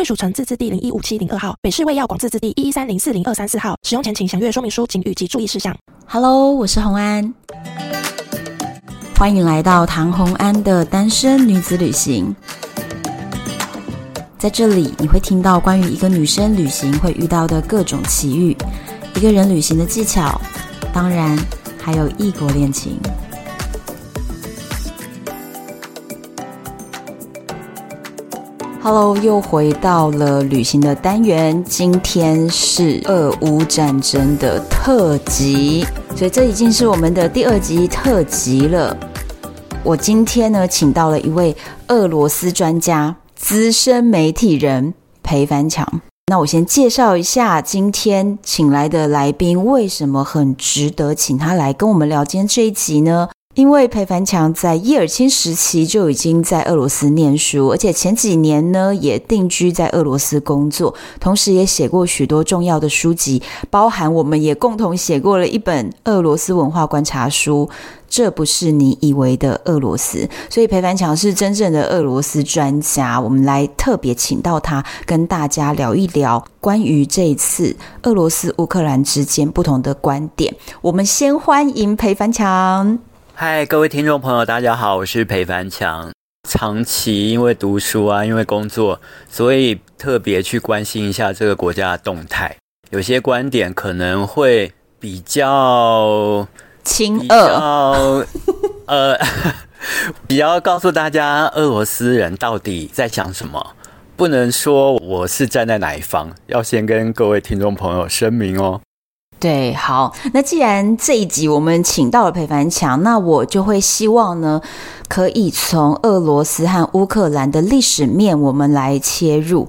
贵属城自治地零一五七零二号，北市卫药广自治地一一三零四零二三四号。使用前请详阅说明书、请及注意事项。Hello，我是洪安，欢迎来到唐洪安的单身女子旅行。在这里，你会听到关于一个女生旅行会遇到的各种奇遇，一个人旅行的技巧，当然还有异国恋情。Hello，又回到了旅行的单元。今天是俄乌战争的特辑，所以这已经是我们的第二集特辑了。我今天呢，请到了一位俄罗斯专家、资深媒体人裴凡强。那我先介绍一下今天请来的来宾，为什么很值得请他来跟我们聊今天这一集呢？因为裴凡强在叶尔钦时期就已经在俄罗斯念书，而且前几年呢也定居在俄罗斯工作，同时也写过许多重要的书籍，包含我们也共同写过了一本俄罗斯文化观察书，这不是你以为的俄罗斯。所以裴凡强是真正的俄罗斯专家，我们来特别请到他跟大家聊一聊关于这一次俄罗斯乌克兰之间不同的观点。我们先欢迎裴凡强。嗨，各位听众朋友，大家好，我是裴凡强。长期因为读书啊，因为工作，所以特别去关心一下这个国家的动态。有些观点可能会比较亲俄，呃，比较告诉大家俄罗斯人到底在想什么。不能说我是站在哪一方，要先跟各位听众朋友声明哦。对，好，那既然这一集我们请到了裴凡强，那我就会希望呢，可以从俄罗斯和乌克兰的历史面我们来切入，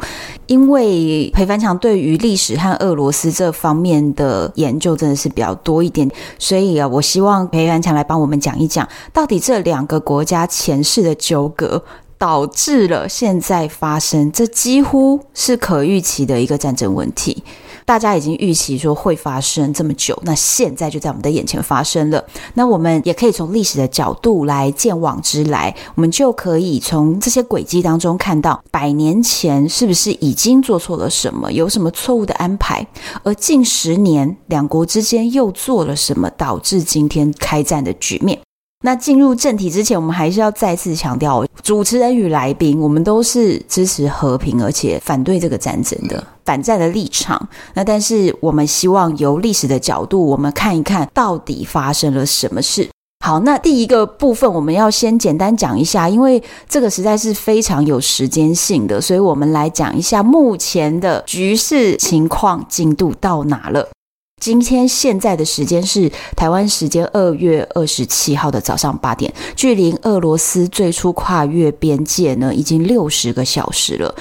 因为裴凡强对于历史和俄罗斯这方面的研究真的是比较多一点，所以啊，我希望裴凡强来帮我们讲一讲，到底这两个国家前世的纠葛，导致了现在发生，这几乎是可预期的一个战争问题。大家已经预期说会发生这么久，那现在就在我们的眼前发生了。那我们也可以从历史的角度来见往知来，我们就可以从这些轨迹当中看到，百年前是不是已经做错了什么，有什么错误的安排，而近十年两国之间又做了什么，导致今天开战的局面。那进入正题之前，我们还是要再次强调，主持人与来宾，我们都是支持和平，而且反对这个战争的反战的立场。那但是我们希望由历史的角度，我们看一看到底发生了什么事。好，那第一个部分我们要先简单讲一下，因为这个实在是非常有时间性的，所以我们来讲一下目前的局势情况进度到哪了。今天现在的时间是台湾时间二月二十七号的早上八点，距离俄罗斯最初跨越边界呢，已经六十个小时了。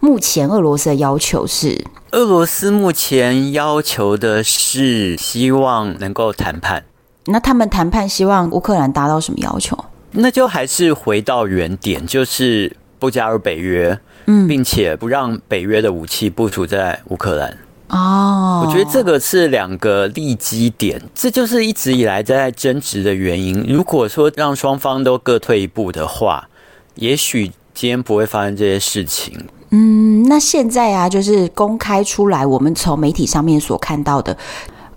目前俄罗斯的要求是，俄罗斯目前要求的是希望能够谈判。那他们谈判希望乌克兰达到什么要求？那就还是回到原点，就是不加入北约，嗯，并且不让北约的武器部署在乌克兰。哦，oh, 我觉得这个是两个利基点，这就是一直以来在争执的原因。如果说让双方都各退一步的话，也许今天不会发生这些事情。嗯，那现在啊，就是公开出来，我们从媒体上面所看到的。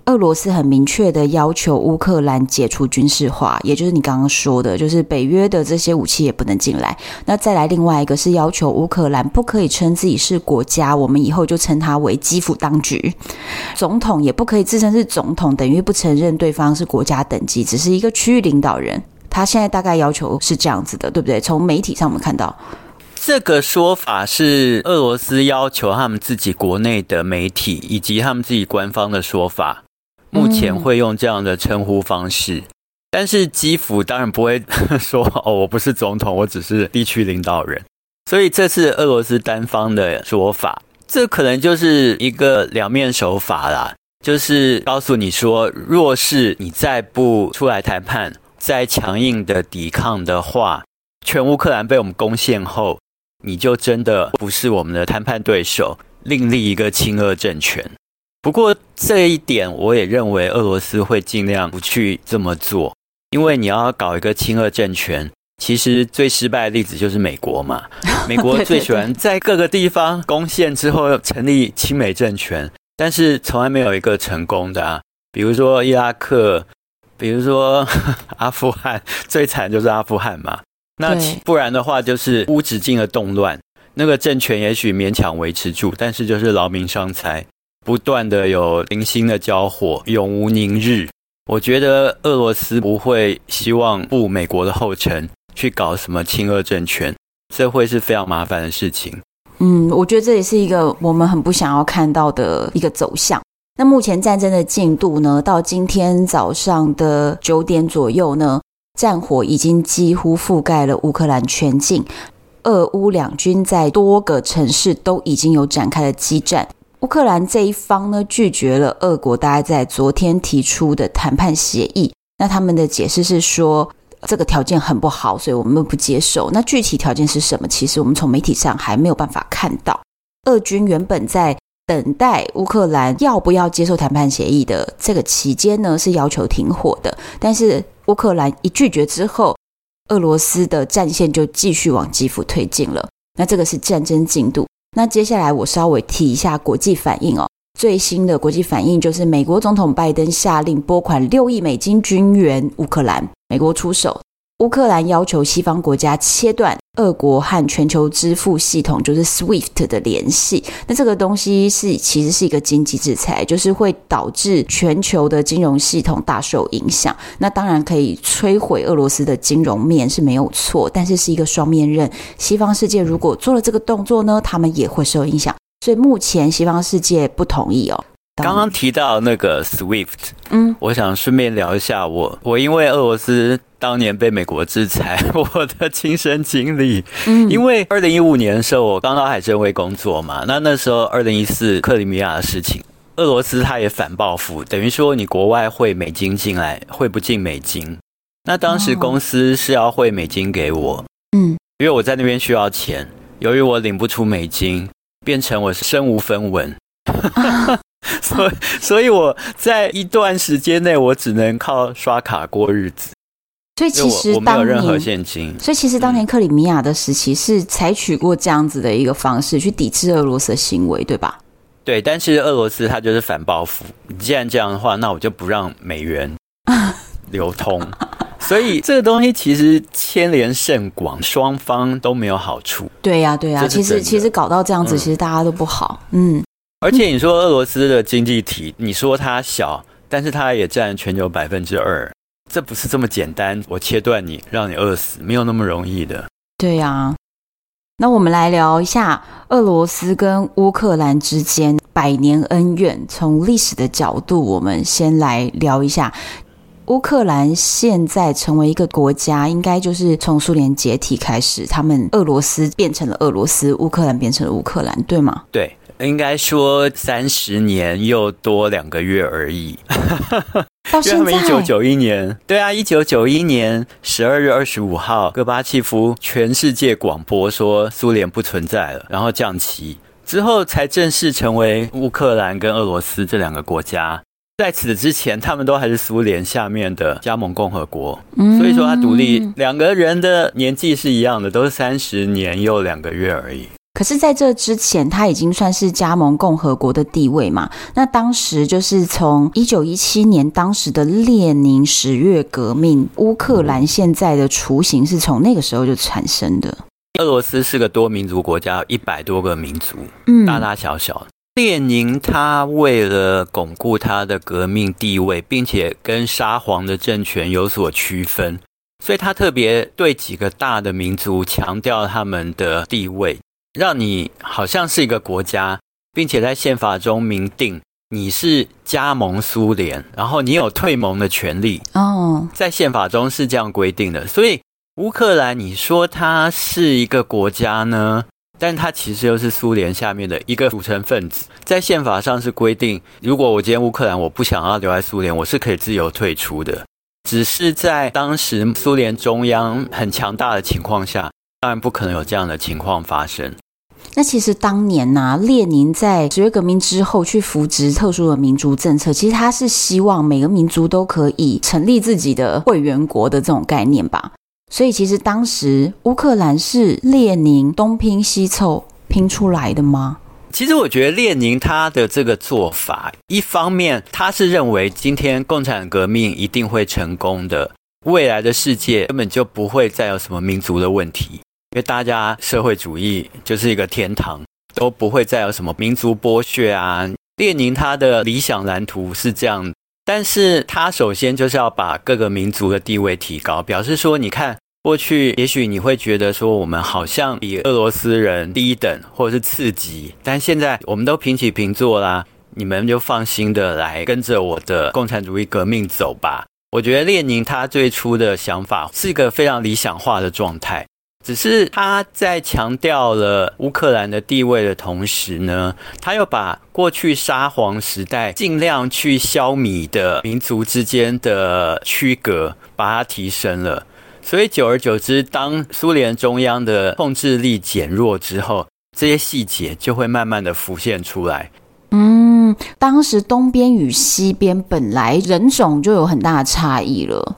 俄罗斯很明确的要求乌克兰解除军事化，也就是你刚刚说的，就是北约的这些武器也不能进来。那再来另外一个是要求乌克兰不可以称自己是国家，我们以后就称它为基辅当局。总统也不可以自称是总统，等于不承认对方是国家等级，只是一个区域领导人。他现在大概要求是这样子的，对不对？从媒体上我们看到这个说法是俄罗斯要求他们自己国内的媒体以及他们自己官方的说法。目前会用这样的称呼方式，但是基辅当然不会 说哦，我不是总统，我只是地区领导人。所以这次俄罗斯单方的说法，这可能就是一个两面手法啦，就是告诉你说，若是你再不出来谈判，再强硬的抵抗的话，全乌克兰被我们攻陷后，你就真的不是我们的谈判对手，另立一个亲俄政权。不过这一点，我也认为俄罗斯会尽量不去这么做，因为你要搞一个亲俄政权，其实最失败的例子就是美国嘛。美国最喜欢在各个地方攻陷之后成立亲美政权，但是从来没有一个成功的啊。比如说伊拉克，比如说阿富汗，最惨就是阿富汗嘛。那不然的话，就是无止境的动乱，那个政权也许勉强维持住，但是就是劳民伤财。不断的有零星的交火，永无宁日。我觉得俄罗斯不会希望步美国的后尘去搞什么亲俄政权，这会是非常麻烦的事情。嗯，我觉得这也是一个我们很不想要看到的一个走向。那目前战争的进度呢？到今天早上的九点左右呢，战火已经几乎覆盖了乌克兰全境，俄乌两军在多个城市都已经有展开了激战。乌克兰这一方呢，拒绝了俄国大概在昨天提出的谈判协议。那他们的解释是说，这个条件很不好，所以我们不接受。那具体条件是什么？其实我们从媒体上还没有办法看到。俄军原本在等待乌克兰要不要接受谈判协议的这个期间呢，是要求停火的。但是乌克兰一拒绝之后，俄罗斯的战线就继续往基辅推进了。那这个是战争进度。那接下来我稍微提一下国际反应哦。最新的国际反应就是美国总统拜登下令拨款六亿美金军援乌克兰，美国出手。乌克兰要求西方国家切断俄国和全球支付系统，就是 SWIFT 的联系。那这个东西是其实是一个经济制裁，就是会导致全球的金融系统大受影响。那当然可以摧毁俄罗斯的金融面是没有错，但是是一个双面刃。西方世界如果做了这个动作呢，他们也会受影响。所以目前西方世界不同意哦。刚刚提到那个 SWIFT，嗯，我想顺便聊一下我我因为俄罗斯当年被美国制裁 我的亲身经历，嗯，因为二零一五年的时候我刚到海参崴工作嘛，那那时候二零一四克里米亚的事情，俄罗斯他也反报复，等于说你国外汇美金进来汇不进美金，那当时公司是要汇美金给我，嗯，因为我在那边需要钱，由于我领不出美金，变成我是身无分文。所以，所以我在一段时间内，我只能靠刷卡过日子。所以其实我没有任何现金。所以其实当年克里米亚的时期是采取过这样子的一个方式去抵制俄罗斯的行为，对吧？对，但是俄罗斯它就是反报复。既然这样的话，那我就不让美元 流通。所以这个东西其实牵连甚广，双方都没有好处。对呀、啊，对呀、啊，其实其实搞到这样子，其实大家都不好。嗯。而且你说俄罗斯的经济体，你说它小，但是它也占全球百分之二，这不是这么简单。我切断你，让你饿死，没有那么容易的。对呀。那我们来聊一下俄罗斯跟乌克兰之间百年恩怨。从历史的角度，我们先来聊一下乌克兰现在成为一个国家，应该就是从苏联解体开始，他们俄罗斯变成了俄罗斯，乌克兰变成了乌克兰，对吗？对。应该说三十年又多两个月而已，到现在，一九九一年，对啊，一九九一年十二月二十五号，戈巴契夫全世界广播说苏联不存在了，然后降旗之后才正式成为乌克兰跟俄罗斯这两个国家。在此之前，他们都还是苏联下面的加盟共和国，所以说他独立，两个人的年纪是一样的，都是三十年又两个月而已。可是，在这之前，他已经算是加盟共和国的地位嘛？那当时就是从一九一七年，当时的列宁十月革命，乌克兰现在的雏形是从那个时候就产生的。俄罗斯是个多民族国家，一百多个民族，嗯，大大小小。列宁他为了巩固他的革命地位，并且跟沙皇的政权有所区分，所以他特别对几个大的民族强调他们的地位。让你好像是一个国家，并且在宪法中明定你是加盟苏联，然后你有退盟的权利。哦，在宪法中是这样规定的，所以乌克兰，你说它是一个国家呢？但它其实又是苏联下面的一个组成分子，在宪法上是规定，如果我今天乌克兰我不想要留在苏联，我是可以自由退出的。只是在当时苏联中央很强大的情况下，当然不可能有这样的情况发生。那其实当年呢、啊，列宁在十月革命之后去扶植特殊的民族政策，其实他是希望每个民族都可以成立自己的会员国的这种概念吧。所以，其实当时乌克兰是列宁东拼西凑拼出来的吗？其实，我觉得列宁他的这个做法，一方面他是认为今天共产革命一定会成功的，未来的世界根本就不会再有什么民族的问题，因为大家社会主义就是一个天堂，都不会再有什么民族剥削啊。列宁他的理想蓝图是这样。但是他首先就是要把各个民族的地位提高，表示说，你看过去，也许你会觉得说，我们好像比俄罗斯人低等或者是次级，但现在我们都平起平坐啦，你们就放心的来跟着我的共产主义革命走吧。我觉得列宁他最初的想法是一个非常理想化的状态。只是他在强调了乌克兰的地位的同时呢，他又把过去沙皇时代尽量去消弭的民族之间的区隔，把它提升了。所以久而久之，当苏联中央的控制力减弱之后，这些细节就会慢慢的浮现出来。嗯，当时东边与西边本来人种就有很大的差异了。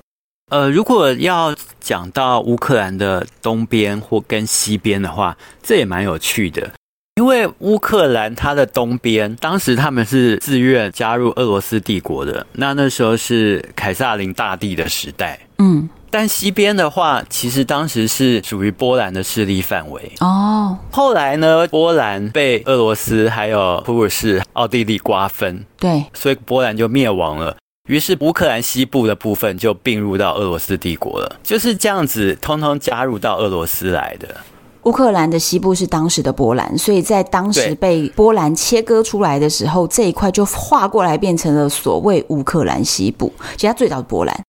呃，如果要讲到乌克兰的东边或跟西边的话，这也蛮有趣的。因为乌克兰它的东边，当时他们是自愿加入俄罗斯帝国的，那那时候是凯撒林大帝的时代。嗯，但西边的话，其实当时是属于波兰的势力范围。哦，后来呢，波兰被俄罗斯还有普鲁士、奥地利瓜分，对，所以波兰就灭亡了。于是乌克兰西部的部分就并入到俄罗斯帝国了，就是这样子，通通加入到俄罗斯来的。乌克兰的西部是当时的波兰，所以在当时被波兰切割出来的时候，这一块就划过来变成了所谓乌克兰西部。其实它最早是波兰，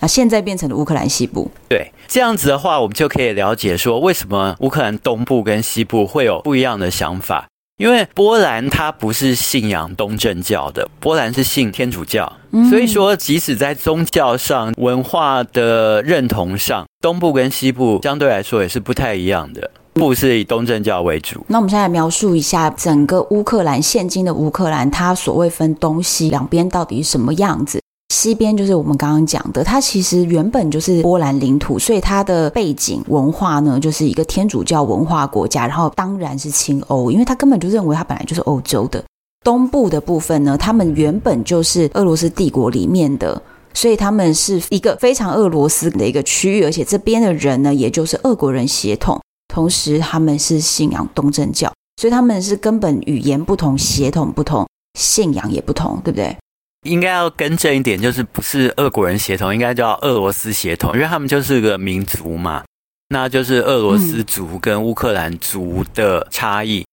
那现在变成了乌克兰西部。对，这样子的话，我们就可以了解说，为什么乌克兰东部跟西部会有不一样的想法。因为波兰它不是信仰东正教的，波兰是信天主教，所以说即使在宗教上、文化的认同上，东部跟西部相对来说也是不太一样的。部是以东正教为主。那我们现在来描述一下整个乌克兰，现今的乌克兰，它所谓分东西两边到底是什么样子？西边就是我们刚刚讲的，它其实原本就是波兰领土，所以它的背景文化呢，就是一个天主教文化国家，然后当然是亲欧，因为他根本就认为它本来就是欧洲的。东部的部分呢，他们原本就是俄罗斯帝国里面的，所以他们是一个非常俄罗斯的一个区域，而且这边的人呢，也就是俄国人血统，同时他们是信仰东正教，所以他们是根本语言不同，血统不同，信仰也不同，对不对？应该要更正一点，就是不是俄国人协同，应该叫俄罗斯协同，因为他们就是个民族嘛，那就是俄罗斯族跟乌克兰族的差异。嗯。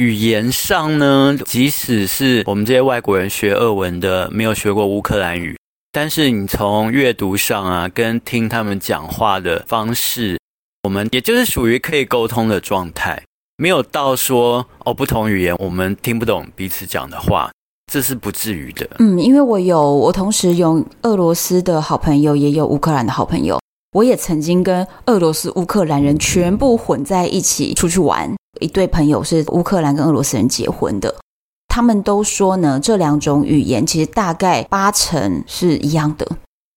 语言上呢，即使是我们这些外国人学俄文的，没有学过乌克兰语，但是你从阅读上啊，跟听他们讲话的方式，我们也就是属于可以沟通的状态，没有到说哦，不同语言我们听不懂彼此讲的话。这是不至于的。嗯，因为我有，我同时有俄罗斯的好朋友，也有乌克兰的好朋友。我也曾经跟俄罗斯、乌克兰人全部混在一起出去玩。一对朋友是乌克兰跟俄罗斯人结婚的，他们都说呢，这两种语言其实大概八成是一样的。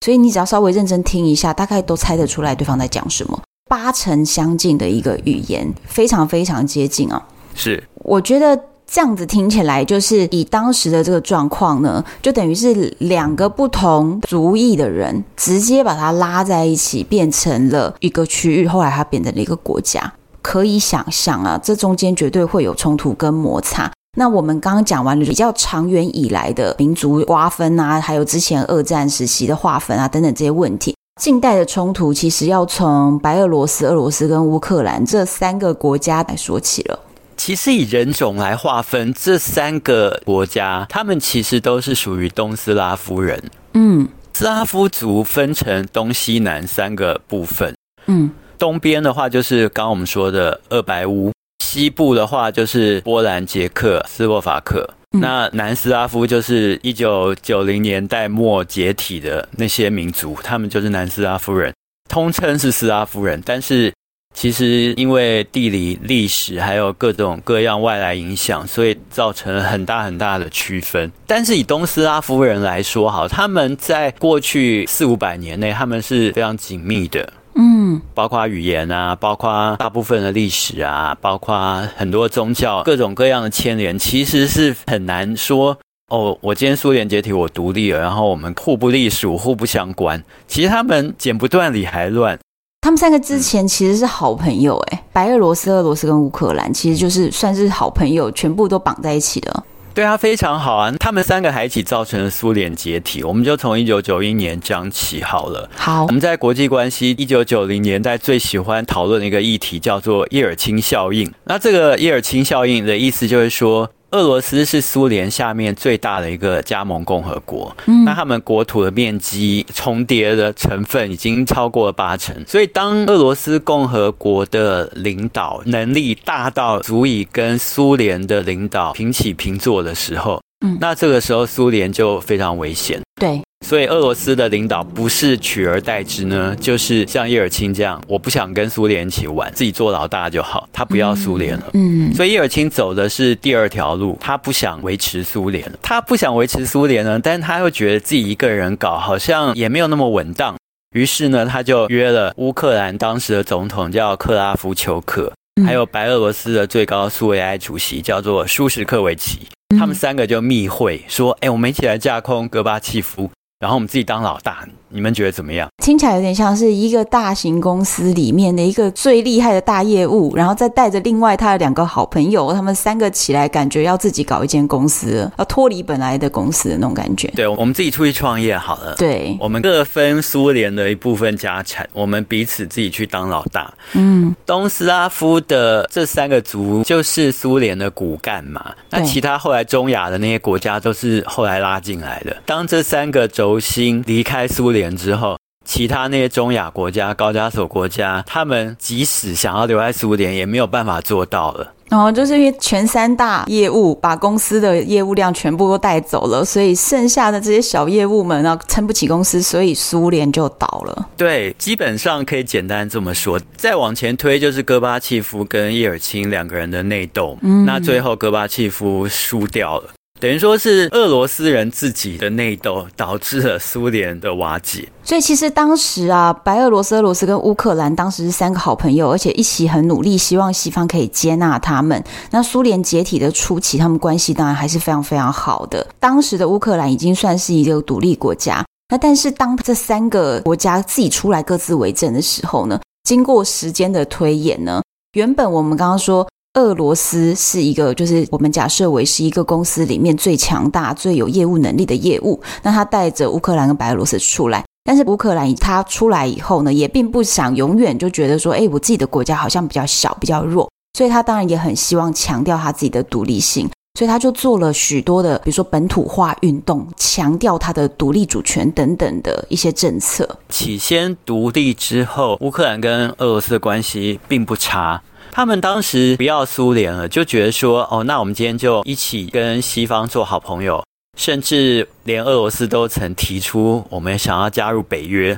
所以你只要稍微认真听一下，大概都猜得出来对方在讲什么。八成相近的一个语言，非常非常接近啊。是，我觉得。这样子听起来，就是以当时的这个状况呢，就等于是两个不同族裔的人直接把它拉在一起，变成了一个区域。后来它变成了一个国家，可以想象啊，这中间绝对会有冲突跟摩擦。那我们刚刚讲完了比较长远以来的民族瓜分啊，还有之前二战时期的划分啊等等这些问题，近代的冲突其实要从白俄罗斯、俄罗斯跟乌克兰这三个国家来说起了。其实以人种来划分，这三个国家，他们其实都是属于东斯拉夫人。嗯，斯拉夫族分成东西南三个部分。嗯，东边的话就是刚刚我们说的二白乌，西部的话就是波兰、捷克、斯洛伐克。嗯、那南斯拉夫就是一九九零年代末解体的那些民族，他们就是南斯拉夫人，通称是斯拉夫人，但是。其实因为地理、历史还有各种各样外来影响，所以造成了很大很大的区分。但是以东斯拉夫人来说，好，他们在过去四五百年内，他们是非常紧密的，嗯，包括语言啊，包括大部分的历史啊，包括很多宗教，各种各样的牵连，其实是很难说哦。我今天苏联解体，我独立了，然后我们互不隶属、互不相关。其实他们剪不断，理还乱。他们三个之前其实是好朋友，哎，白俄罗斯、俄罗斯跟乌克兰其实就是算是好朋友，全部都绑在一起的。对啊，非常好啊！他们三个还一起造成了苏联解体。我们就从一九九一年讲起好了。好，我们在国际关系一九九零年代最喜欢讨论的一个议题叫做叶尔钦效应。那这个叶尔钦效应的意思就是说。俄罗斯是苏联下面最大的一个加盟共和国，嗯，那他们国土的面积重叠的成分已经超过了八成，所以当俄罗斯共和国的领导能力大到足以跟苏联的领导平起平坐的时候，嗯，那这个时候苏联就非常危险。对。所以俄罗斯的领导不是取而代之呢，就是像叶尔钦这样，我不想跟苏联一起玩，自己做老大就好。他不要苏联了，嗯，所以叶尔钦走的是第二条路，他不想维持苏联，他不想维持苏联呢，但是他又觉得自己一个人搞好像也没有那么稳当，于是呢，他就约了乌克兰当时的总统叫克拉夫丘克，还有白俄罗斯的最高苏维埃主席叫做舒什克维奇，他们三个就密会说，哎，我们一起来架空戈巴契夫。然后我们自己当老大，你们觉得怎么样？听起来有点像是一个大型公司里面的一个最厉害的大业务，然后再带着另外他的两个好朋友，他们三个起来，感觉要自己搞一间公司，要脱离本来的公司的那种感觉。对，我们自己出去创业好了。对，我们各分苏联的一部分家产，我们彼此自己去当老大。嗯，东斯拉夫的这三个族就是苏联的骨干嘛。那其他后来中亚的那些国家都是后来拉进来的。当这三个轴。轴心离开苏联之后，其他那些中亚国家、高加索国家，他们即使想要留在苏联，也没有办法做到了。然后就是因为全三大业务把公司的业务量全部都带走了，所以剩下的这些小业务们呢，撑不起公司，所以苏联就倒了。对，基本上可以简单这么说。再往前推，就是戈巴契夫跟叶尔钦两个人的内斗。嗯，那最后戈巴契夫输掉了。等于说是俄罗斯人自己的内斗导致了苏联的瓦解，所以其实当时啊，白俄罗斯、俄罗斯跟乌克兰当时是三个好朋友，而且一起很努力，希望西方可以接纳他们。那苏联解体的初期，他们关系当然还是非常非常好的。当时的乌克兰已经算是一个独立国家，那但是当这三个国家自己出来各自为政的时候呢，经过时间的推演呢，原本我们刚刚说。俄罗斯是一个，就是我们假设为是一个公司里面最强大、最有业务能力的业务。那他带着乌克兰跟白俄罗斯出来，但是乌克兰他出来以后呢，也并不想永远就觉得说，哎，我自己的国家好像比较小、比较弱，所以他当然也很希望强调他自己的独立性，所以他就做了许多的，比如说本土化运动，强调他的独立主权等等的一些政策。起先独立之后，乌克兰跟俄罗斯的关系并不差。他们当时不要苏联了，就觉得说，哦，那我们今天就一起跟西方做好朋友，甚至连俄罗斯都曾提出我们想要加入北约，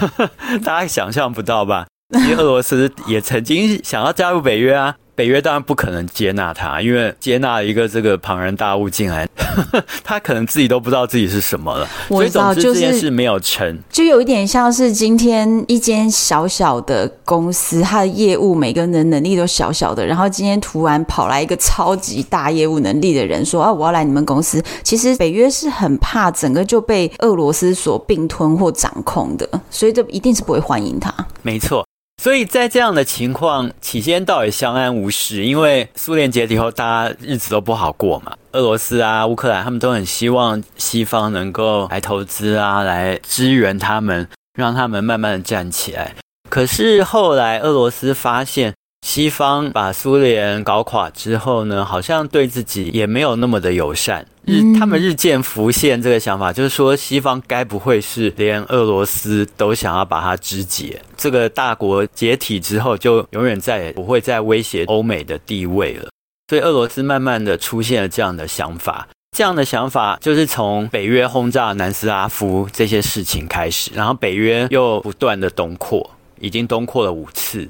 大家想象不到吧？其实俄罗斯也曾经想要加入北约啊。北约当然不可能接纳他，因为接纳一个这个庞然大物进来，他可能自己都不知道自己是什么了。我知道，这件事没有成，就有一点像是今天一间小小的公司，它的业务每个人的能力都小小的，然后今天突然跑来一个超级大业务能力的人说：“啊，我要来你们公司。”其实北约是很怕整个就被俄罗斯所并吞或掌控的，所以这一定是不会欢迎他。没错。所以在这样的情况，起先倒也相安无事，因为苏联解体后，大家日子都不好过嘛。俄罗斯啊、乌克兰，他们都很希望西方能够来投资啊，来支援他们，让他们慢慢的站起来。可是后来，俄罗斯发现，西方把苏联搞垮之后呢，好像对自己也没有那么的友善。日他们日渐浮现这个想法，就是说西方该不会是连俄罗斯都想要把它肢解？这个大国解体之后，就永远再也不会再威胁欧美的地位了。所以俄罗斯慢慢的出现了这样的想法。这样的想法就是从北约轰炸南斯拉夫这些事情开始，然后北约又不断的东扩，已经东扩了五次。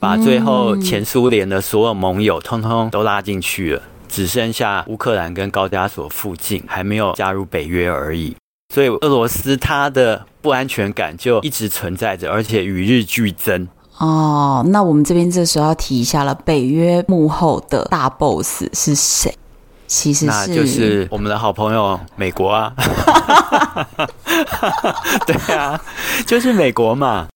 把最后前苏联的所有盟友通通都拉进去了，只剩下乌克兰跟高加索附近还没有加入北约而已。所以俄罗斯它的不安全感就一直存在着，而且与日俱增。哦，那我们这边这时候要提一下了，北约幕后的大 boss 是谁？其实是那就是我们的好朋友美国啊。对啊，就是美国嘛。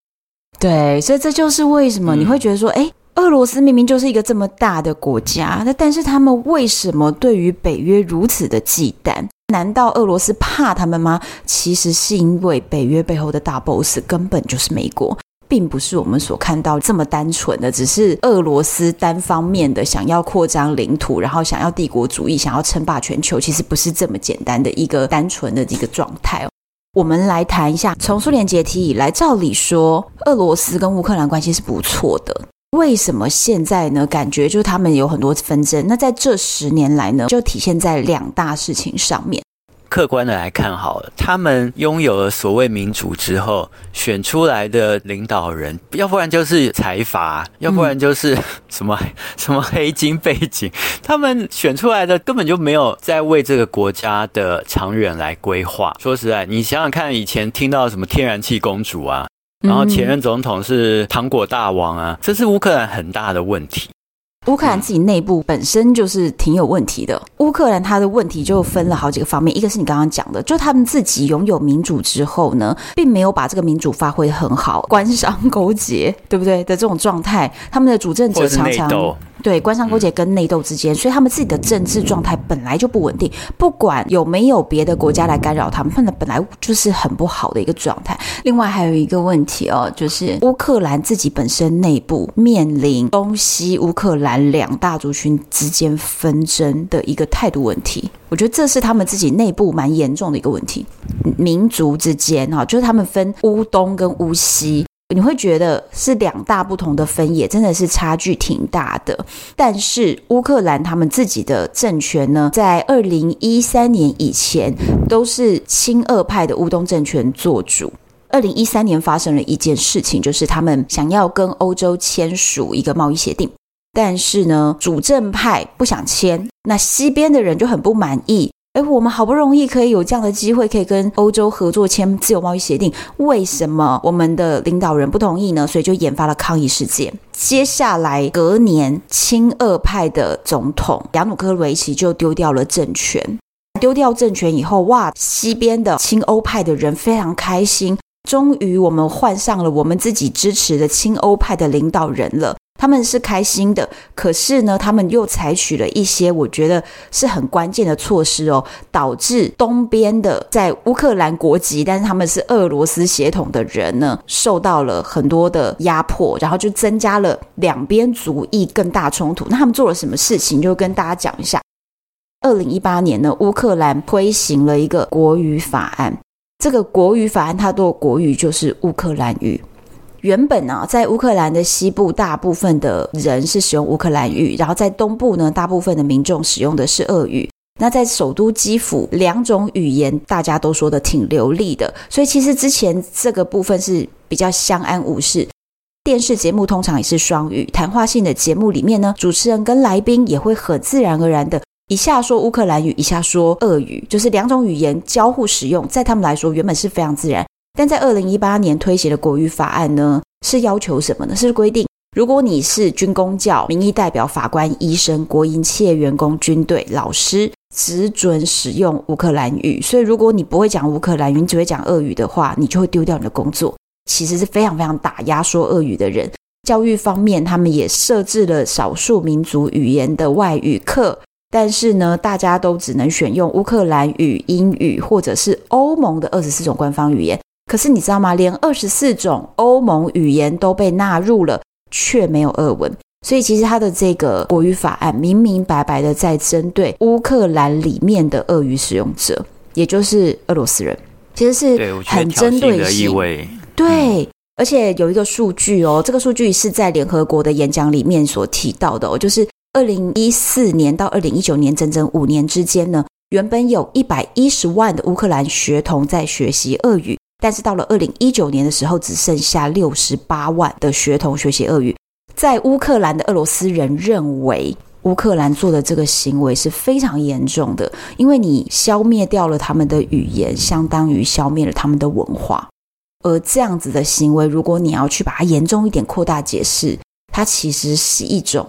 对，所以这就是为什么你会觉得说，哎、嗯，俄罗斯明明就是一个这么大的国家，那但是他们为什么对于北约如此的忌惮？难道俄罗斯怕他们吗？其实是因为北约背后的大 boss 根本就是美国，并不是我们所看到这么单纯的，只是俄罗斯单方面的想要扩张领土，然后想要帝国主义，想要称霸全球，其实不是这么简单的一个单纯的一个状态。我们来谈一下，从苏联解体以来，照理说，俄罗斯跟乌克兰关系是不错的。为什么现在呢？感觉就是他们有很多纷争。那在这十年来呢，就体现在两大事情上面。客观的来看好了，他们拥有了所谓民主之后，选出来的领导人，要不然就是财阀，要不然就是 什么、嗯、什么黑金背景，他们选出来的根本就没有在为这个国家的长远来规划。说实在，你想想看，以前听到什么天然气公主啊，然后前任总统是糖果大王啊，这是乌克兰很大的问题。乌克兰自己内部本身就是挺有问题的。乌克兰它的问题就分了好几个方面，一个是你刚刚讲的，就他们自己拥有民主之后呢，并没有把这个民主发挥得很好，官商勾结，对不对的这种状态，他们的主政者常常。对，官商勾结跟内斗之间，所以他们自己的政治状态本来就不稳定。不管有没有别的国家来干扰他们，他们本来就是很不好的一个状态。另外还有一个问题哦，就是乌克兰自己本身内部面临东西乌克兰两大族群之间纷争的一个态度问题。我觉得这是他们自己内部蛮严重的一个问题，民族之间哈，就是他们分乌东跟乌西。你会觉得是两大不同的分野，真的是差距挺大的。但是乌克兰他们自己的政权呢，在二零一三年以前都是亲俄派的乌东政权做主。二零一三年发生了一件事情，就是他们想要跟欧洲签署一个贸易协定，但是呢，主政派不想签，那西边的人就很不满意。哎，我们好不容易可以有这样的机会，可以跟欧洲合作签自由贸易协定，为什么我们的领导人不同意呢？所以就引发了抗议事件。接下来隔年，亲俄派的总统亚努科维奇就丢掉了政权。丢掉政权以后，哇，西边的亲欧派的人非常开心，终于我们换上了我们自己支持的亲欧派的领导人了。他们是开心的，可是呢，他们又采取了一些我觉得是很关键的措施哦，导致东边的在乌克兰国籍，但是他们是俄罗斯血统的人呢，受到了很多的压迫，然后就增加了两边族裔更大冲突。那他们做了什么事情？就跟大家讲一下。二零一八年呢，乌克兰推行了一个国语法案，这个国语法案它的国语就是乌克兰语。原本呢、在乌克兰的西部，大部分的人是使用乌克兰语，然后在东部呢，大部分的民众使用的是俄语。那在首都基辅，两种语言大家都说的挺流利的，所以其实之前这个部分是比较相安无事。电视节目通常也是双语，谈话性的节目里面呢，主持人跟来宾也会很自然而然的，一下说乌克兰语，一下说俄语，就是两种语言交互使用，在他们来说原本是非常自然。但在二零一八年推行的国语法案呢，是要求什么呢？是规定，如果你是军公教、民意代表、法官、医生、国营企业员工、军队、老师，只准使用乌克兰语。所以，如果你不会讲乌克兰语，你只会讲俄语的话，你就会丢掉你的工作。其实是非常非常打压说俄语的人。教育方面，他们也设置了少数民族语言的外语课，但是呢，大家都只能选用乌克兰语、英语或者是欧盟的二十四种官方语言。可是你知道吗？连二十四种欧盟语言都被纳入了，却没有俄文。所以其实他的这个国语法案明明白白的在针对乌克兰里面的俄语使用者，也就是俄罗斯人，其实是很针对性的意味。对，而且有一个数据哦，这个数据是在联合国的演讲里面所提到的哦，就是二零一四年到二零一九年整整五年之间呢，原本有一百一十万的乌克兰学童在学习俄语，但是到了二零一九年的时候，只剩下六十八万的学童学习俄语。在乌克兰的俄罗斯人认为，乌克兰做的这个行为是非常严重的，因为你消灭掉了他们的语言，相当于消灭了他们的文化。而这样子的行为，如果你要去把它严重一点扩大解释，它其实是一种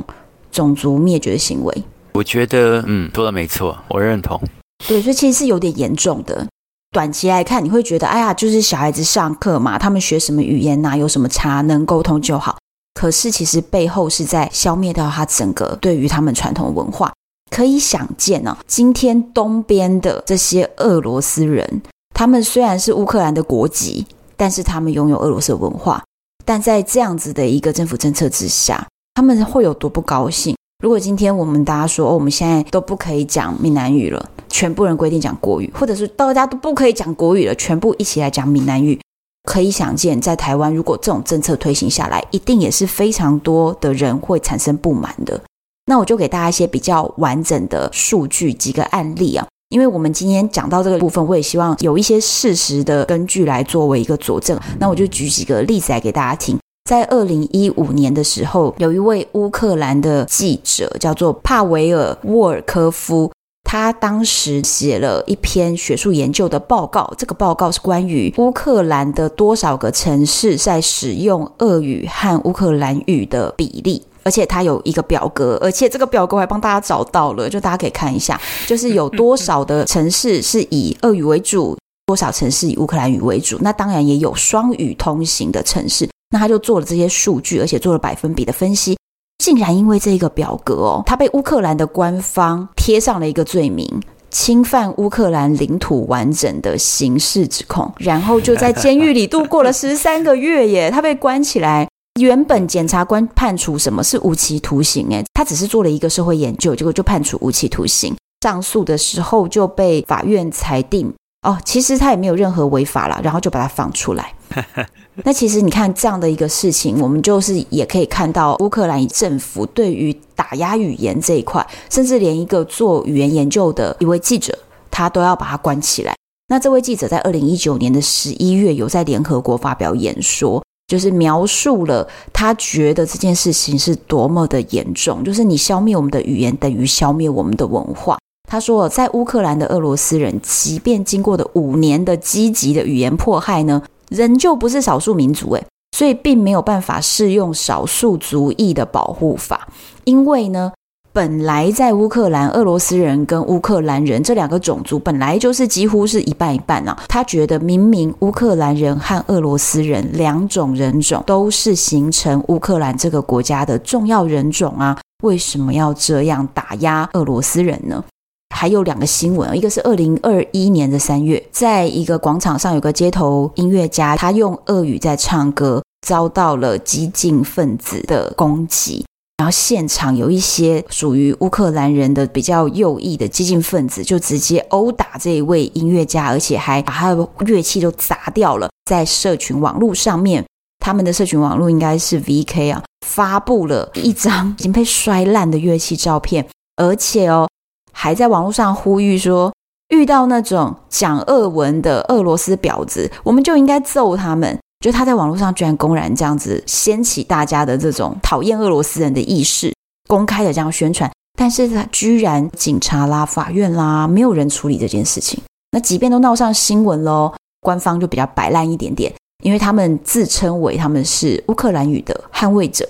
种族灭绝的行为。我觉得，嗯，说的没错，我认同。对，所以其实是有点严重的。短期来看，你会觉得，哎呀，就是小孩子上课嘛，他们学什么语言呐，有什么差，能沟通就好。可是，其实背后是在消灭掉他整个对于他们传统文化。可以想见呢、今天东边的这些俄罗斯人，他们虽然是乌克兰的国籍，但是他们拥有俄罗斯文化。但在这样子的一个政府政策之下，他们会有多不高兴？如果今天我们大家说，哦，我们现在都不可以讲闽南语了，全部人规定讲国语，或者是大家都不可以讲国语了，全部一起来讲闽南语。可以想见，在台湾，如果这种政策推行下来，一定也是非常多的人会产生不满的。那我就给大家一些比较完整的数据，几个案例啊。因为我们今天讲到这个部分，我也希望有一些事实的根据来作为一个佐证。那我就举几个例子来给大家听。在二零一五年的时候，有一位乌克兰的记者叫做帕维尔沃尔科夫。他当时写了一篇学术研究的报告，这个报告是关于乌克兰的多少个城市在使用俄语和乌克兰语的比例，而且他有一个表格，而且这个表格我还帮大家找到了，就大家可以看一下，就是有多少的城市是以俄语为主，多少城市以乌克兰语为主，那当然也有双语通行的城市，那他就做了这些数据，而且做了百分比的分析。竟然因为这个表格哦，他被乌克兰的官方贴上了一个罪名，侵犯乌克兰领土完整的刑事指控，然后就在监狱里度过了十三个月耶。他被关起来，原本检察官判处什么是无期徒刑，诶，他只是做了一个社会研究，结果就判处无期徒刑。上诉的时候就被法院裁定。哦，其实他也没有任何违法啦，然后就把他放出来。那其实你看这样的一个事情，我们就是也可以看到乌克兰政府对于打压语言这一块，甚至连一个做语言研究的一位记者，他都要把他关起来。那这位记者在二零一九年的十一月有在联合国发表演说，就是描述了他觉得这件事情是多么的严重，就是你消灭我们的语言，等于消灭我们的文化。他说，在乌克兰的俄罗斯人，即便经过了五年的积极的语言迫害呢，仍旧不是少数民族诶，所以并没有办法适用少数族裔的保护法。因为呢，本来在乌克兰，俄罗斯人跟乌克兰人这两个种族本来就是几乎是一半一半啊。他觉得明明乌克兰人和俄罗斯人两种人种都是形成乌克兰这个国家的重要人种啊，为什么要这样打压俄罗斯人呢？还有两个新闻，一个是二零二一年的三月，在一个广场上有个街头音乐家，他用俄语在唱歌，遭到了激进分子的攻击，然后现场有一些属于乌克兰人的比较右翼的激进分子，就直接殴打这一位音乐家，而且还把他的乐器都砸掉了，在社群网络上面，他们的社群网络应该是 VK 啊，发布了一张已经被摔烂的乐器照片，而且哦。还在网络上呼吁说，遇到那种讲俄文的俄罗斯婊子，我们就应该揍他们。就他在网络上居然公然这样子掀起大家的这种讨厌俄罗斯人的意识，公开的这样宣传，但是他居然警察啦、法院啦，没有人处理这件事情。那即便都闹上新闻喽，官方就比较摆烂一点点，因为他们自称为他们是乌克兰语的捍卫者。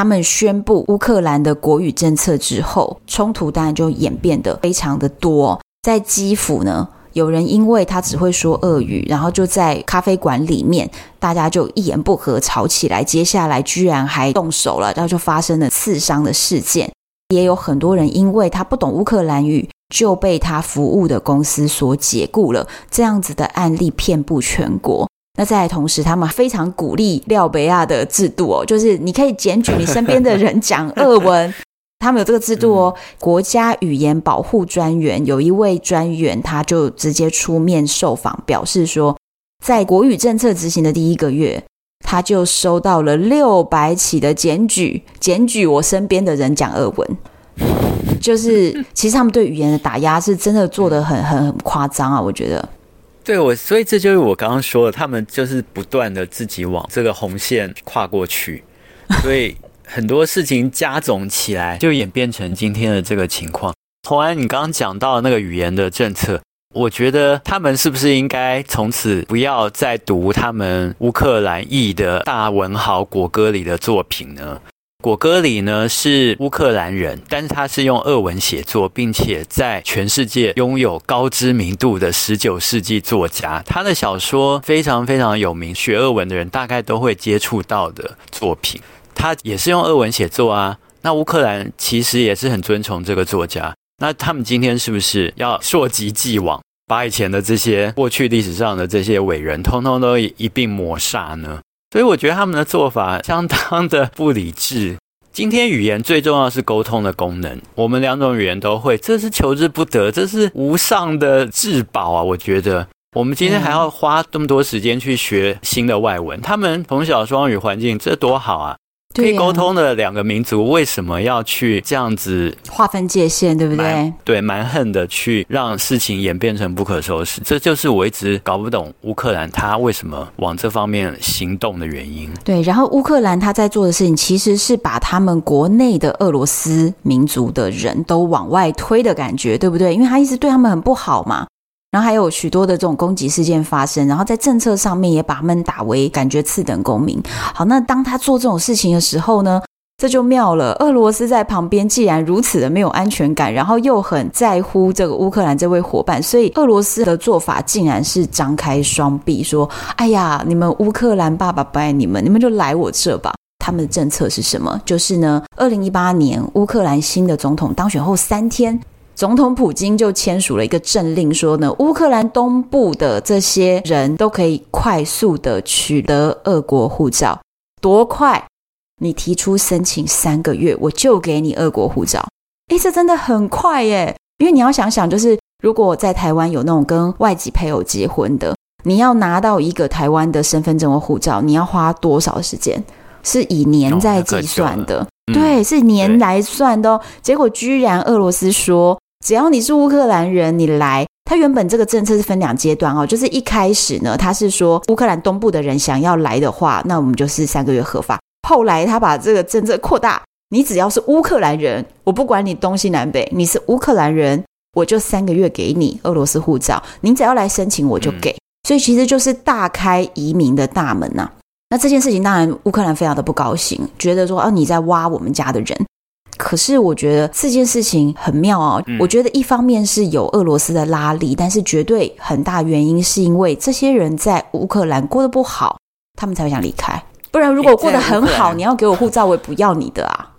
他们宣布乌克兰的国语政策之后，冲突当然就演变得非常的多。在基辅呢，有人因为他只会说俄语，然后就在咖啡馆里面，大家就一言不合吵起来，接下来居然还动手了，然后就发生了刺伤的事件。也有很多人因为他不懂乌克兰语，就被他服务的公司所解雇了。这样子的案例遍布全国。那在同时，他们非常鼓励廖北亚的制度哦，就是你可以检举你身边的人讲俄文，他们有这个制度哦。国家语言保护专员有一位专员，他就直接出面受访，表示说，在国语政策执行的第一个月，他就收到了六百起的检举，检举我身边的人讲俄文，就是 其实他们对语言的打压是真的做的很很很夸张啊，我觉得。对我，所以这就是我刚刚说的，他们就是不断的自己往这个红线跨过去，所以很多事情加总起来，就演变成今天的这个情况。洪安，你刚刚讲到那个语言的政策，我觉得他们是不是应该从此不要再读他们乌克兰裔的大文豪国歌里的作品呢？果戈里呢是乌克兰人，但是他是用俄文写作，并且在全世界拥有高知名度的十九世纪作家。他的小说非常非常有名，学俄文的人大概都会接触到的作品。他也是用俄文写作啊。那乌克兰其实也是很尊崇这个作家。那他们今天是不是要溯及既往，把以前的这些过去历史上的这些伟人，通通都一并抹煞呢？所以我觉得他们的做法相当的不理智。今天语言最重要是沟通的功能，我们两种语言都会，这是求之不得，这是无上的至宝啊！我觉得我们今天还要花这么多时间去学新的外文，他们从小双语环境，这多好啊！可以沟通的两个民族，为什么要去这样子划分界限？对不对？对，蛮横的去让事情演变成不可收拾。这就是我一直搞不懂乌克兰他为什么往这方面行动的原因。对，然后乌克兰他在做的事情，其实是把他们国内的俄罗斯民族的人都往外推的感觉，对不对？因为他一直对他们很不好嘛。然后还有许多的这种攻击事件发生，然后在政策上面也把他们打为感觉次等公民。好，那当他做这种事情的时候呢，这就妙了。俄罗斯在旁边既然如此的没有安全感，然后又很在乎这个乌克兰这位伙伴，所以俄罗斯的做法竟然是张开双臂说：“哎呀，你们乌克兰爸爸不爱你们，你们就来我这吧。”他们的政策是什么？就是呢，二零一八年乌克兰新的总统当选后三天。总统普京就签署了一个政令，说呢，乌克兰东部的这些人都可以快速的取得俄国护照。多快？你提出申请三个月，我就给你俄国护照。诶，这真的很快耶！因为你要想想，就是如果在台湾有那种跟外籍配偶结婚的，你要拿到一个台湾的身份证或护照，你要花多少时间？是以年在计算的，对，是年来算的哦。结果居然俄罗斯说。只要你是乌克兰人，你来。他原本这个政策是分两阶段哦，就是一开始呢，他是说乌克兰东部的人想要来的话，那我们就是三个月合法。后来他把这个政策扩大，你只要是乌克兰人，我不管你东西南北，你是乌克兰人，我就三个月给你俄罗斯护照。你只要来申请，我就给。所以其实就是大开移民的大门呐。那这件事情当然乌克兰非常的不高兴，觉得说啊，你在挖我们家的人。可是我觉得这件事情很妙哦。我觉得一方面是有俄罗斯的拉力，但是绝对很大原因是因为这些人在乌克兰过得不好，他们才会想离开。不然如果过得很好，你要给我护照，我也不要你的啊。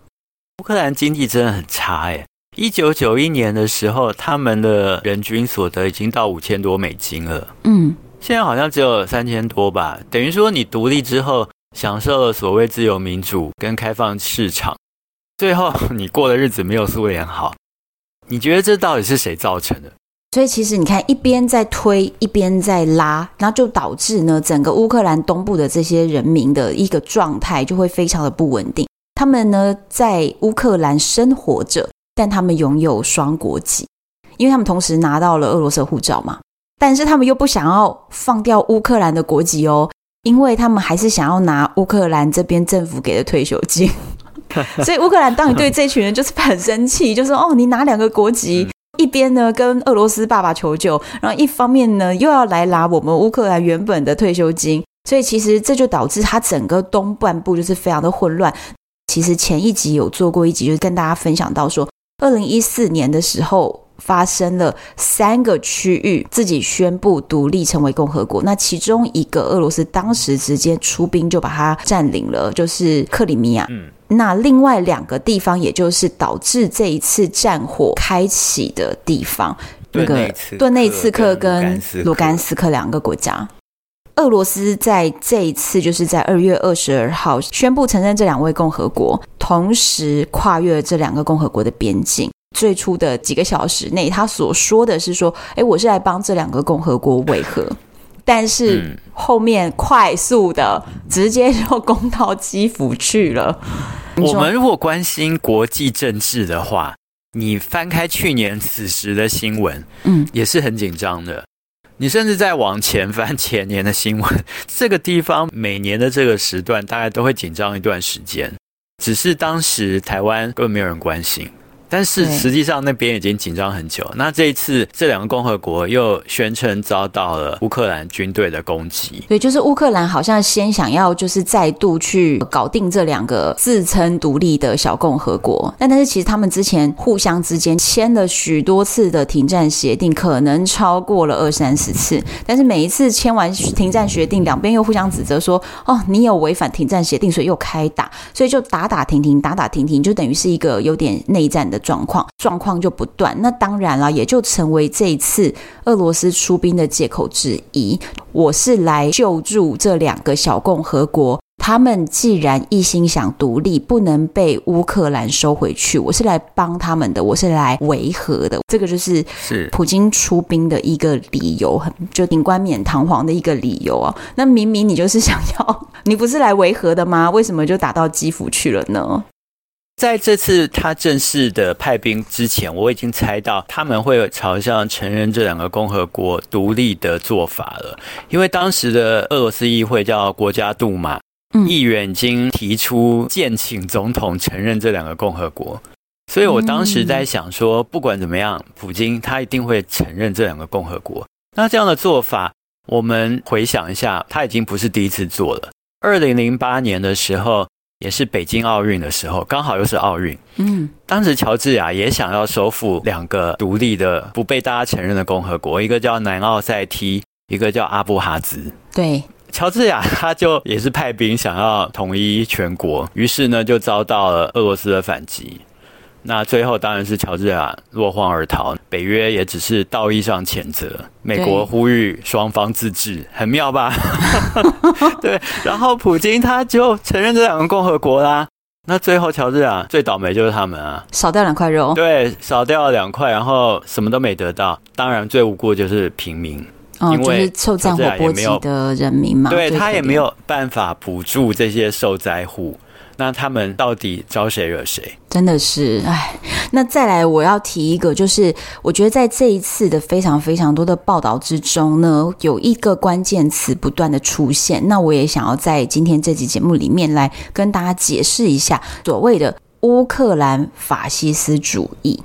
乌克兰经济真的很差哎。一九九一年的时候，他们的人均所得已经到五千多美金了。嗯，现在好像只有三千多吧。等于说你独立之后，享受了所谓自由民主跟开放市场。最后，你过的日子没有苏联好，你觉得这到底是谁造成的？所以其实你看，一边在推，一边在拉，然后就导致呢，整个乌克兰东部的这些人民的一个状态就会非常的不稳定。他们呢，在乌克兰生活着，但他们拥有双国籍，因为他们同时拿到了俄罗斯护照嘛。但是他们又不想要放掉乌克兰的国籍哦，因为他们还是想要拿乌克兰这边政府给的退休金。所以乌克兰当然对这群人就是很生气，就说：“哦，你拿两个国籍，一边呢跟俄罗斯爸爸求救，然后一方面呢又要来拿我们乌克兰原本的退休金。”所以其实这就导致他整个东半部就是非常的混乱。其实前一集有做过一集，就是跟大家分享到说，二零一四年的时候。发生了三个区域自己宣布独立成为共和国，那其中一个俄罗斯当时直接出兵就把它占领了，就是克里米亚。嗯，那另外两个地方，也就是导致这一次战火开启的地方，那个顿内茨克跟卢甘斯克两个国家。俄罗斯在这一次就是在二月二十二号宣布承认这两位共和国，同时跨越了这两个共和国的边境。最初的几个小时内，他所说的是说：“哎，我是来帮这两个共和国维和。”但是后面快速的直接就攻到基辅去了。我们如果关心国际政治的话，你翻开去年此时的新闻，嗯，也是很紧张的。你甚至再往前翻前年的新闻，这个地方每年的这个时段大概都会紧张一段时间，只是当时台湾根本没有人关心。但是实际上那边已经紧张很久。那这一次这两个共和国又宣称遭到了乌克兰军队的攻击。对，就是乌克兰好像先想要就是再度去搞定这两个自称独立的小共和国。但但是其实他们之前互相之间签了许多次的停战协定，可能超过了二三十次。但是每一次签完停战协定，两边又互相指责说：“哦，你有违反停战协定，所以又开打。”所以就打打停停，打打停停，就等于是一个有点内战的。状况状况就不断，那当然了，也就成为这一次俄罗斯出兵的借口之一。我是来救助这两个小共和国，他们既然一心想独立，不能被乌克兰收回去，我是来帮他们的，我是来维和的。这个就是是普京出兵的一个理由，很就挺冠冕堂皇的一个理由啊。那明明你就是想要，你不是来维和的吗？为什么就打到基辅去了呢？在这次他正式的派兵之前，我已经猜到他们会朝向承认这两个共和国独立的做法了。因为当时的俄罗斯议会叫国家杜马，议员已经提出建请总统承认这两个共和国，所以我当时在想说，不管怎么样，普京他一定会承认这两个共和国。那这样的做法，我们回想一下，他已经不是第一次做了。二零零八年的时候。也是北京奥运的时候，刚好又是奥运。嗯，当时乔治亚也想要收复两个独立的、不被大家承认的共和国，一个叫南奥塞梯，一个叫阿布哈兹。对，乔治亚他就也是派兵想要统一全国，于是呢就遭到了俄罗斯的反击。那最后当然是乔治亚落荒而逃，北约也只是道义上谴责，美国呼吁双方自治，很妙吧？对，然后普京他就承认这两个共和国啦。那最后乔治亚最倒霉就是他们啊，少掉两块肉。对，少掉了两块，然后什么都没得到。当然最无辜就是平民，哦、因为受战火波及的人民嘛，对他也没有办法补助这些受灾户。那他们到底招谁惹谁？真的是哎，那再来我要提一个，就是我觉得在这一次的非常非常多的报道之中呢，有一个关键词不断的出现。那我也想要在今天这集节目里面来跟大家解释一下所谓的乌克兰法西斯主义。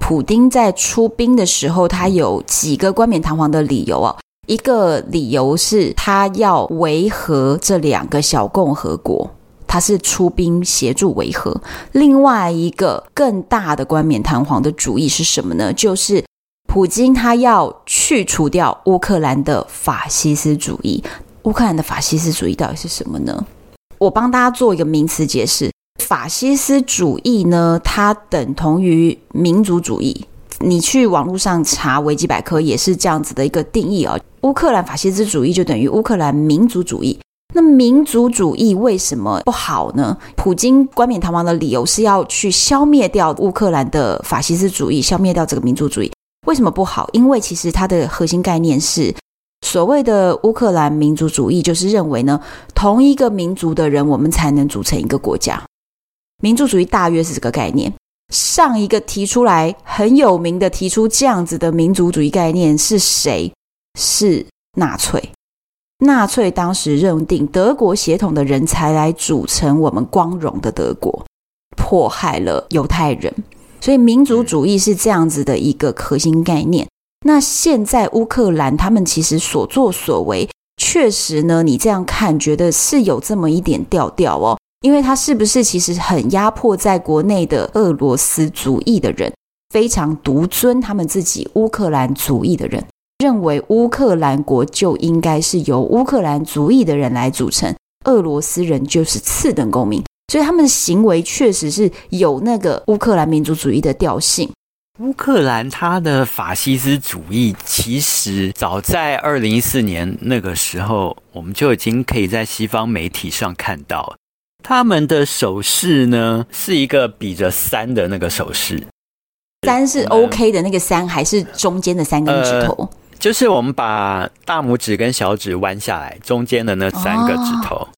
普丁在出兵的时候，他有几个冠冕堂皇的理由哦。一个理由是他要维和这两个小共和国。他是出兵协助维和，另外一个更大的冠冕堂皇的主意是什么呢？就是普京他要去除掉乌克兰的法西斯主义。乌克兰的法西斯主义到底是什么呢？我帮大家做一个名词解释：法西斯主义呢，它等同于民族主义。你去网络上查维基百科也是这样子的一个定义哦。乌克兰法西斯主义就等于乌克兰民族主义。那民族主义为什么不好呢？普京冠冕堂皇的理由是要去消灭掉乌克兰的法西斯主义，消灭掉这个民族主义。为什么不好？因为其实它的核心概念是所谓的乌克兰民族主义，就是认为呢，同一个民族的人，我们才能组成一个国家。民族主义大约是这个概念。上一个提出来很有名的提出这样子的民族主义概念是谁？是纳粹。纳粹当时认定德国血统的人才来组成我们光荣的德国，迫害了犹太人，所以民族主义是这样子的一个核心概念。那现在乌克兰他们其实所作所为，确实呢，你这样看觉得是有这么一点调调哦，因为他是不是其实很压迫在国内的俄罗斯主义的人，非常独尊他们自己乌克兰主义的人。认为乌克兰国就应该是由乌克兰族裔的人来组成，俄罗斯人就是次等公民，所以他们的行为确实是有那个乌克兰民族主义的调性。乌克兰它的法西斯主义，其实早在二零一四年那个时候，我们就已经可以在西方媒体上看到，他们的手势呢是一个比着三的那个手势。三是 OK 的那个三，还是中间的三根指头？呃，就是我们把大拇指跟小指弯下来，中间的那三个指头，哦，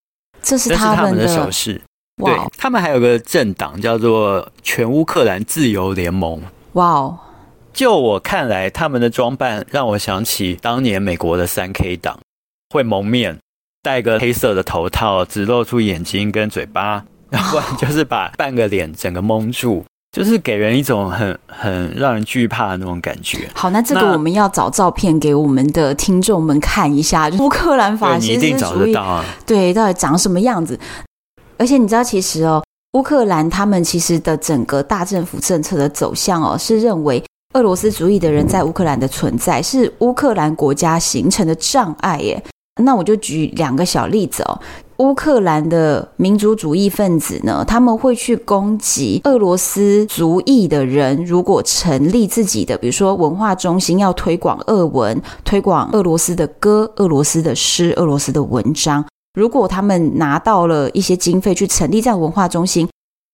这是他们，的手势。对，他们还有个政党叫做全乌克兰自由联盟。哇哦！就我看来，他们的装扮让我想起当年美国的三 K 党，会蒙面，戴个黑色的头套，只露出眼睛跟嘴巴，要 不然就是把半个脸整个蒙住，就是给人一种很很让人惧怕的那种感觉。好，那这个我们要找照片给我们的听众们看一下，乌克兰法西斯主义，你一定找得到啊。对，到底长什么样子？而且你知道，其实哦。乌克兰他们其实的整个大政府政策的走向哦，是认为俄罗斯主义的人在乌克兰的存在是乌克兰国家形成的障碍耶。那我就举两个小例子哦。乌克兰的民族主义分子呢，他们会去攻击俄罗斯族裔的人，如果成立自己的，比如说文化中心，要推广俄文，推广俄罗斯的歌、俄罗斯的诗、俄罗斯的文章。如果他们拿到了一些经费去成立这样文化中心，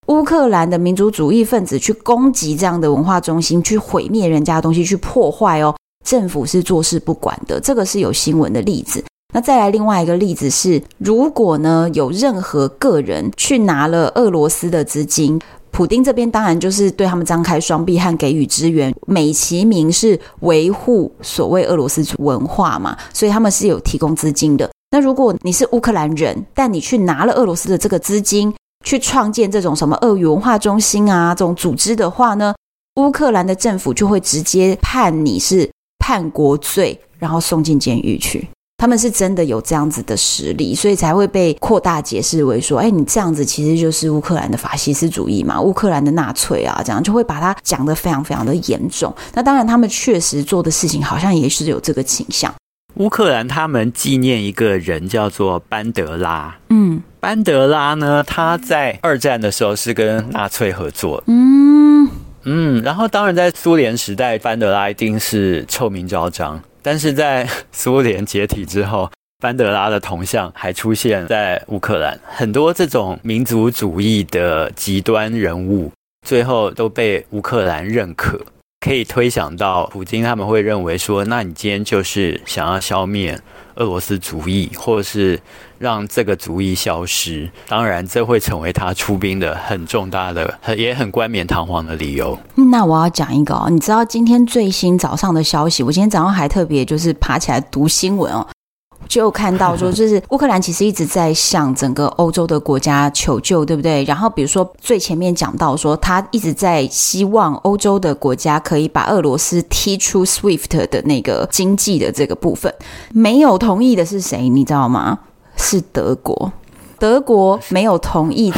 乌克兰的民族主义分子去攻击这样的文化中心，去毁灭人家的东西，去破坏哦，政府是坐视不管的。这个是有新闻的例子。那再来另外一个例子是，如果呢有任何个人去拿了俄罗斯的资金，普丁这边当然就是对他们张开双臂和给予支援，美其名是维护所谓俄罗斯文化嘛，所以他们是有提供资金的。那如果你是乌克兰人，但你去拿了俄罗斯的这个资金，去创建这种什么俄语文化中心啊这种组织的话呢，乌克兰的政府就会直接判你是叛国罪，然后送进监狱去。他们是真的有这样子的实力，所以才会被扩大解释为说，哎，你这样子其实就是乌克兰的法西斯主义嘛，乌克兰的纳粹啊，这样就会把它讲得非常非常的严重。那当然，他们确实做的事情好像也是有这个倾向。乌克兰他们纪念一个人叫做班德拉。嗯，班德拉呢，他在二战的时候是跟纳粹合作。嗯嗯，然后当然在苏联时代，班德拉一定是臭名昭彰。但是在苏联解体之后，班德拉的铜像还出现在乌克兰。很多这种民族主义的极端人物，最后都被乌克兰认可。可以推想到，普京他们会认为说，那你今天就是想要消灭俄罗斯主义，或者是让这个主义消失。当然，这会成为他出兵的很重大的、也很冠冕堂皇的理由。那我要讲一个哦，你知道今天最新早上的消息，我今天早上还特别就是爬起来读新闻哦。就看到说，就是乌克兰其实一直在向整个欧洲的国家求救，对不对？然后比如说最前面讲到说，他一直在希望欧洲的国家可以把俄罗斯踢出 SWIFT 的那个经济的这个部分。没有同意的是谁？你知道吗？是德国。德国没有同意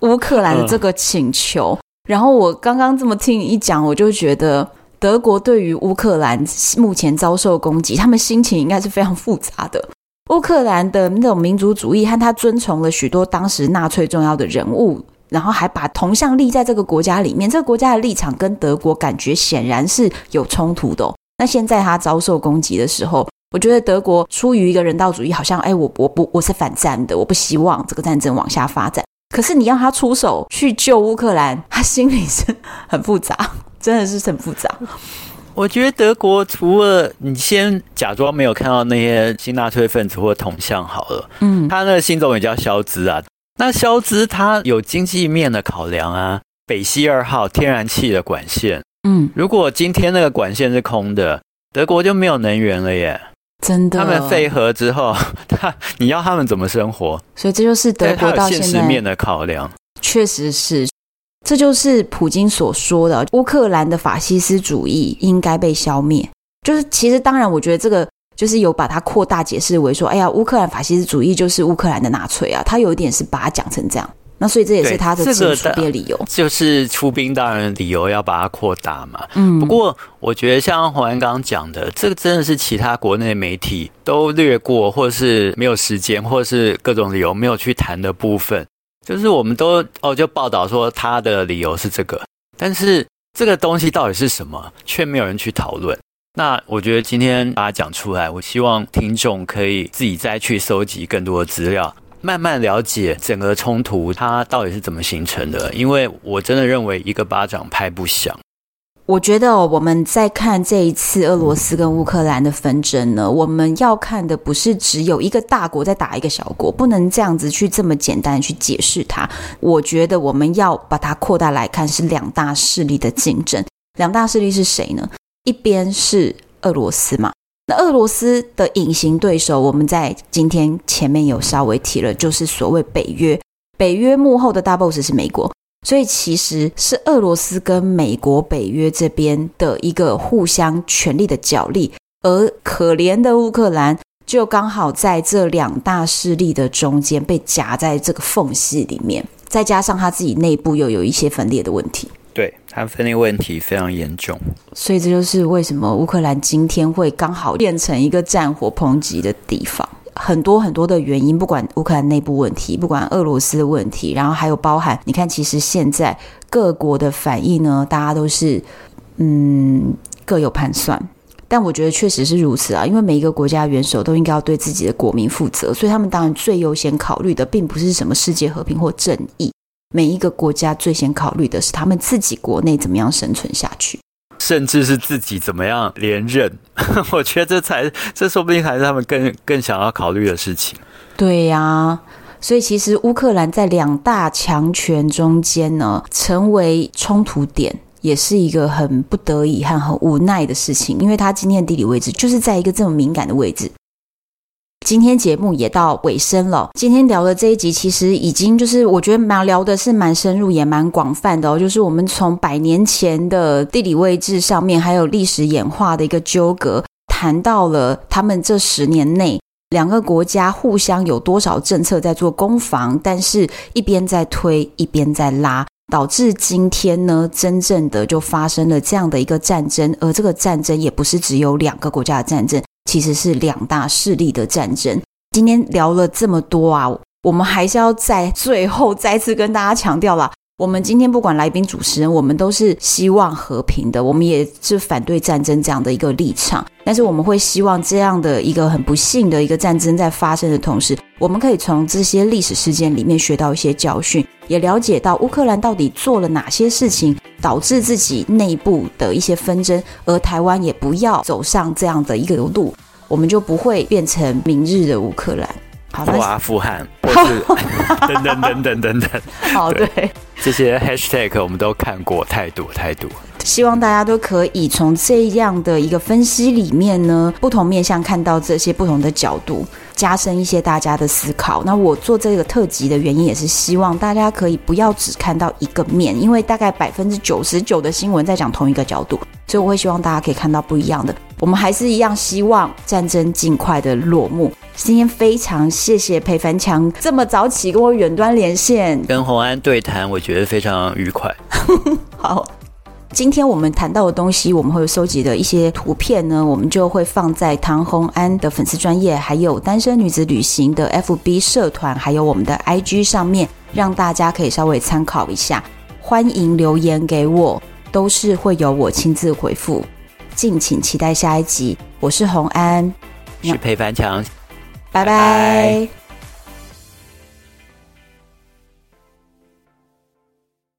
乌克兰的这个请求。然后我刚刚这么听你一讲，我就觉得。德国对于乌克兰目前遭受攻击，他们心情应该是非常复杂的。乌克兰的那种民族主义和他遵从了许多当时纳粹重要的人物，然后还把铜像立在这个国家里面，这个国家的立场跟德国感觉显然是有冲突的。那现在他遭受攻击的时候，我觉得德国出于一个人道主义，好像哎，我我不我是反战的，我不希望这个战争往下发展。可是你要他出手去救乌克兰，他心里是很复杂。真的是很复杂。我觉得德国除了你先假装没有看到那些新纳粹分子或铜像好了，嗯，他那个新总也叫肖兹啊。那肖兹他有经济面的考量啊，北溪二号天然气的管线，嗯，如果今天那个管线是空的，德国就没有能源了耶。真的，他们废核之后，他你要他们怎么生活？所以这就是德国到现在现实面的考量，确实是。这就是普京所说的乌克兰的法西斯主义应该被消灭。就是其实当然，我觉得这个就是有把它扩大解释为说，哎呀，乌克兰法西斯主义就是乌克兰的纳粹啊。他有一点是把它讲成这样。那所以这也是他的这个出兵理由，就是出兵当然理由要把它扩大嘛。嗯，不过我觉得像黄安刚刚讲的，这个真的是其他国内媒体都略过，或是没有时间，或是各种理由没有去谈的部分。就是我们都哦，就报道说他的理由是这个，但是这个东西到底是什么，却没有人去讨论。那我觉得今天把它讲出来，我希望听众可以自己再去搜集更多的资料，慢慢了解整个冲突它到底是怎么形成的。因为我真的认为一个巴掌拍不响。我觉得我们在看这一次俄罗斯跟乌克兰的纷争呢，我们要看的不是只有一个大国在打一个小国，不能这样子去这么简单的去解释它。我觉得我们要把它扩大来看，是两大势力的竞争。两大势力是谁呢？一边是俄罗斯嘛，那俄罗斯的隐形对手，我们在今天前面有稍微提了，就是所谓北约。北约幕后的大 boss 是美国。所以其实是俄罗斯跟美国、北约这边的一个互相权力的角力，而可怜的乌克兰就刚好在这两大势力的中间被夹在这个缝隙里面，再加上他自己内部又有一些分裂的问题，对，他分裂问题非常严重，所以这就是为什么乌克兰今天会刚好变成一个战火抨击的地方。很多很多的原因，不管乌克兰内部问题，不管俄罗斯的问题，然后还有包含，你看，其实现在各国的反应呢，大家都是嗯各有盘算，但我觉得确实是如此啊，因为每一个国家元首都应该要对自己的国民负责，所以他们当然最优先考虑的，并不是什么世界和平或正义，每一个国家最先考虑的是他们自己国内怎么样生存下去。甚至是自己怎么样连任，我觉得这才这说不定还是他们更更想要考虑的事情。对呀、所以其实乌克兰在两大强权中间呢，成为冲突点，也是一个很不得已和很无奈的事情，因为它今天的地理位置就是在一个这么敏感的位置。今天节目也到尾声了。今天聊的这一集，其实已经就是我觉得蛮聊的是蛮深入，也蛮广泛的哦。就是我们从百年前的地理位置上面，还有历史演化的一个纠葛，谈到了他们这十年内两个国家互相有多少政策在做攻防，但是一边在推，一边在拉，导致今天呢，真正的就发生了这样的一个战争。而这个战争也不是只有两个国家的战争。其实是两大势力的战争。今天聊了这么多啊，我们还是要在最后再次跟大家强调啦，我们今天不管来宾主持人，我们都是希望和平的，我们也是反对战争这样的一个立场。但是我们会希望这样的一个很不幸的一个战争在发生的同时，我们可以从这些历史事件里面学到一些教训，也了解到乌克兰到底做了哪些事情，导致自己内部的一些纷争，而台湾也不要走上这样的一个路，我们就不会变成明日的乌克兰，好，或阿富汗，或是等等等等等等。好，对，这些 hashtag 我们都看过太多太多。希望大家都可以从这样的一个分析里面呢，不同面向看到这些不同的角度，加深一些大家的思考。那我做这个特辑的原因，也是希望大家可以不要只看到一个面，因为大概百分之九十九的新闻在讲同一个角度，所以我会希望大家可以看到不一样的。我们还是一样希望战争尽快的落幕。今天非常谢谢裴凡强这么早起跟我远端连线，跟洪安对谈，我觉得非常愉快。好。今天我们谈到的东西，我们会有收集的一些图片呢，我们就会放在唐红安的粉丝专业，还有单身女子旅行的 FB 社团，还有我们的 IG 上面，让大家可以稍微参考一下。欢迎留言给我，都是会由我亲自回复。敬请期待下一集。我是红安，是裴凡强，拜拜。拜拜。